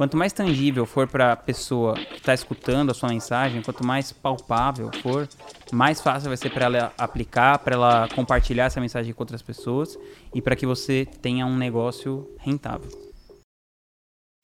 Quanto mais tangível for para a pessoa que está escutando a sua mensagem, quanto mais palpável for, mais fácil vai ser para ela aplicar, para ela compartilhar essa mensagem com outras pessoas e para que você tenha um negócio rentável.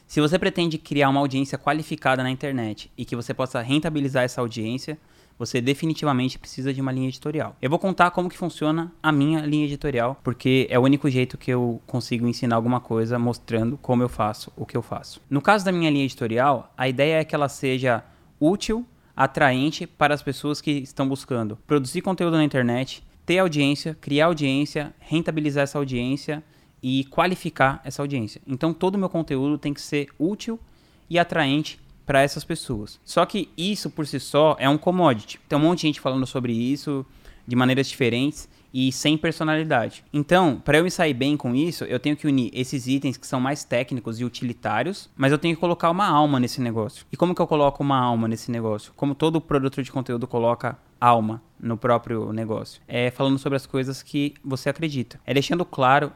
Se você pretende criar uma audiência qualificada na internet e que você possa rentabilizar essa audiência, você definitivamente precisa de uma linha editorial. Eu vou contar como que funciona a minha linha editorial, porque é o único jeito que eu consigo ensinar alguma coisa mostrando como eu faço o que eu faço. No caso da minha linha editorial, a ideia é que ela seja útil, atraente para as pessoas que estão buscando produzir conteúdo na internet, ter audiência, criar audiência, rentabilizar essa audiência e qualificar essa audiência. Então todo o meu conteúdo tem que ser útil e atraente para essas pessoas. Só que isso por si só é um commodity. Tem um monte de gente falando sobre isso de maneiras diferentes e sem personalidade. Então, para eu me sair bem com isso, eu tenho que unir esses itens que são mais técnicos e utilitários, mas eu tenho que colocar uma alma nesse negócio. E como que eu coloco uma alma nesse negócio? Como todo produtor de conteúdo coloca alma no próprio negócio. É falando sobre as coisas que você acredita. É deixando claro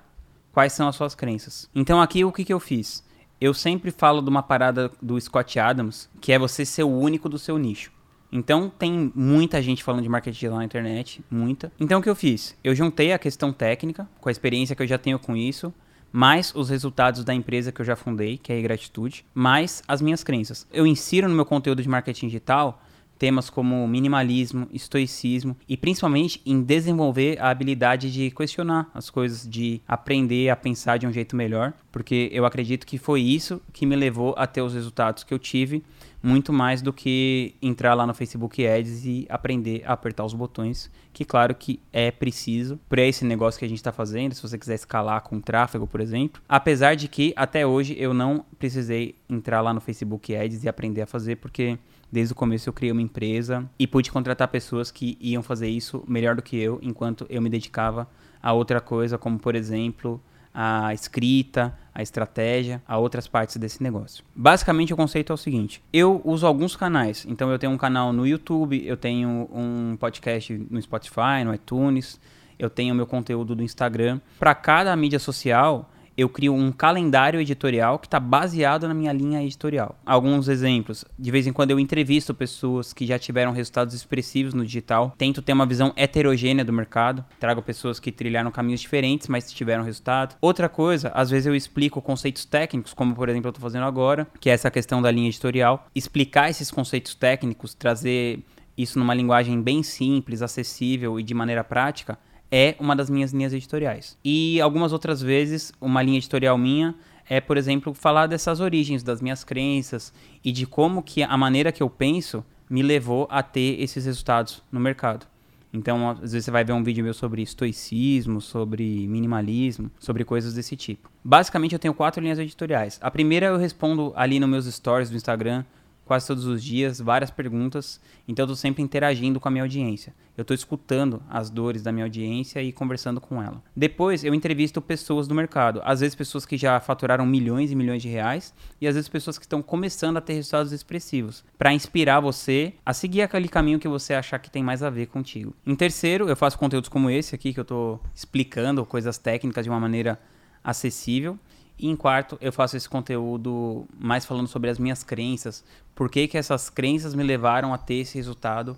quais são as suas crenças. Então aqui o que, que eu fiz? Eu sempre falo de uma parada do Scott Adams, que é você ser o único do seu nicho. Então tem muita gente falando de marketing digital na internet, muita. Então o que eu fiz? Eu juntei a questão técnica, com a experiência que eu já tenho com isso, mais os resultados da empresa que eu já fundei, que é a Gratitude, mais as minhas crenças. Eu insiro no meu conteúdo de marketing digital temas como minimalismo, estoicismo e principalmente em desenvolver a habilidade de questionar as coisas, de aprender a pensar de um jeito melhor, porque eu acredito que foi isso que me levou a ter os resultados que eu tive, muito mais do que entrar lá no Facebook Ads e aprender a apertar os botões, que claro que é preciso para esse negócio que a gente está fazendo, se você quiser escalar com tráfego, por exemplo. Apesar de que até hoje eu não precisei entrar lá no Facebook Ads e aprender a fazer, porque Desde o começo eu criei uma empresa e pude contratar pessoas que iam fazer isso melhor do que eu, enquanto eu me dedicava a outra coisa, como por exemplo a escrita, a estratégia, a outras partes desse negócio. Basicamente o conceito é o seguinte: eu uso alguns canais. Então eu tenho um canal no YouTube, eu tenho um podcast no Spotify, no iTunes, eu tenho meu conteúdo do Instagram. Para cada mídia social, eu crio um calendário editorial que está baseado na minha linha editorial. Alguns exemplos. De vez em quando eu entrevisto pessoas que já tiveram resultados expressivos no digital. Tento ter uma visão heterogênea do mercado. Trago pessoas que trilharam caminhos diferentes, mas tiveram resultado. Outra coisa, às vezes eu explico conceitos técnicos, como por exemplo eu estou fazendo agora, que é essa questão da linha editorial. Explicar esses conceitos técnicos, trazer isso numa linguagem bem simples, acessível e de maneira prática é uma das minhas linhas editoriais. E algumas outras vezes, uma linha editorial minha é, por exemplo, falar dessas origens das minhas crenças e de como que a maneira que eu penso me levou a ter esses resultados no mercado. Então, às vezes você vai ver um vídeo meu sobre estoicismo, sobre minimalismo, sobre coisas desse tipo. Basicamente, eu tenho quatro linhas editoriais. A primeira eu respondo ali nos meus stories do Instagram, quase todos os dias, várias perguntas, então eu estou sempre interagindo com a minha audiência. Eu estou escutando as dores da minha audiência e conversando com ela. Depois eu entrevisto pessoas do mercado, às vezes pessoas que já faturaram milhões e milhões de reais e às vezes pessoas que estão começando a ter resultados expressivos, para inspirar você a seguir aquele caminho que você achar que tem mais a ver contigo. Em terceiro, eu faço conteúdos como esse aqui que eu estou explicando coisas técnicas de uma maneira acessível. E em quarto, eu faço esse conteúdo mais falando sobre as minhas crenças, por que, que essas crenças me levaram a ter esse resultado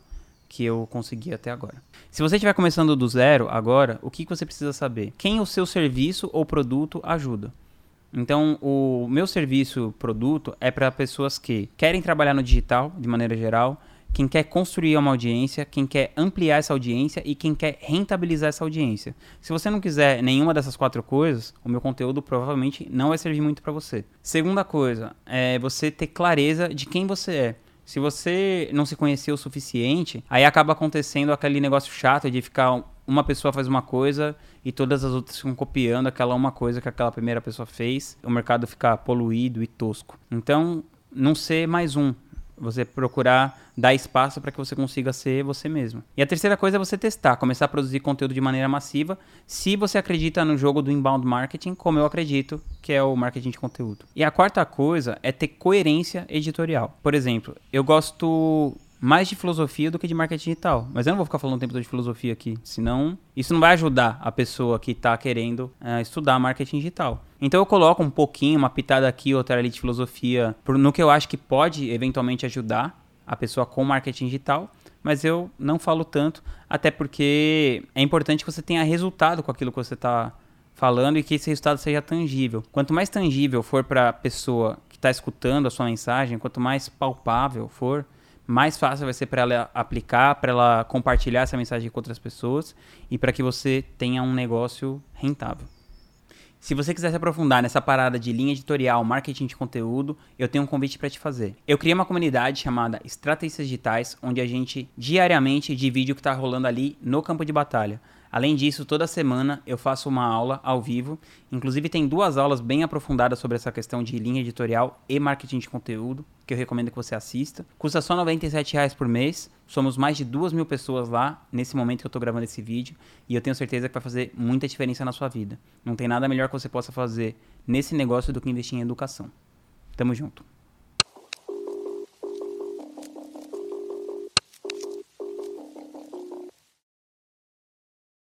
que eu consegui até agora. Se você estiver começando do zero agora, o que, que você precisa saber? Quem o seu serviço ou produto ajuda? Então, o meu serviço, produto, é para pessoas que querem trabalhar no digital, de maneira geral, quem quer construir uma audiência, quem quer ampliar essa audiência e quem quer rentabilizar essa audiência. Se você não quiser nenhuma dessas quatro coisas, o meu conteúdo provavelmente não vai servir muito para você. Segunda coisa, é você ter clareza de quem você é. Se você não se conhecer o suficiente, aí acaba acontecendo aquele negócio chato de ficar uma pessoa faz uma coisa e todas as outras ficam copiando aquela uma coisa que aquela primeira pessoa fez, o mercado fica poluído e tosco. Então, não ser mais um, você procurar dar espaço para que você consiga ser você mesmo. E a terceira coisa é você testar, começar a produzir conteúdo de maneira massiva, se você acredita no jogo do inbound marketing, como eu acredito, que é o marketing de conteúdo. E a quarta coisa é ter coerência editorial. Por exemplo, eu gosto mais de filosofia do que de marketing digital. Mas eu não vou ficar falando o tempo todo de filosofia aqui, senão isso não vai ajudar a pessoa que está querendo uh, estudar marketing digital. Então eu coloco um pouquinho, uma pitada aqui, outra ali de filosofia, no que eu acho que pode eventualmente ajudar a pessoa com marketing digital, mas eu não falo tanto, até porque é importante que você tenha resultado com aquilo que você está falando e que esse resultado seja tangível. Quanto mais tangível for para a pessoa que está escutando a sua mensagem, quanto mais palpável for, mais fácil vai ser para ela aplicar, para ela compartilhar essa mensagem com outras pessoas e para que você tenha um negócio rentável. Se você quiser se aprofundar nessa parada de linha editorial, marketing de conteúdo, eu tenho um convite para te fazer. Eu criei uma comunidade chamada Estratégias Digitais, onde a gente diariamente divide o que está rolando ali no campo de batalha. Além disso, toda semana eu faço uma aula ao vivo. Inclusive, tem duas aulas bem aprofundadas sobre essa questão de linha editorial e marketing de conteúdo, que eu recomendo que você assista. Custa só R$ 97,00 por mês. Somos mais de duas mil pessoas lá nesse momento que eu estou gravando esse vídeo. E eu tenho certeza que vai fazer muita diferença na sua vida. Não tem nada melhor que você possa fazer nesse negócio do que investir em educação. Tamo junto.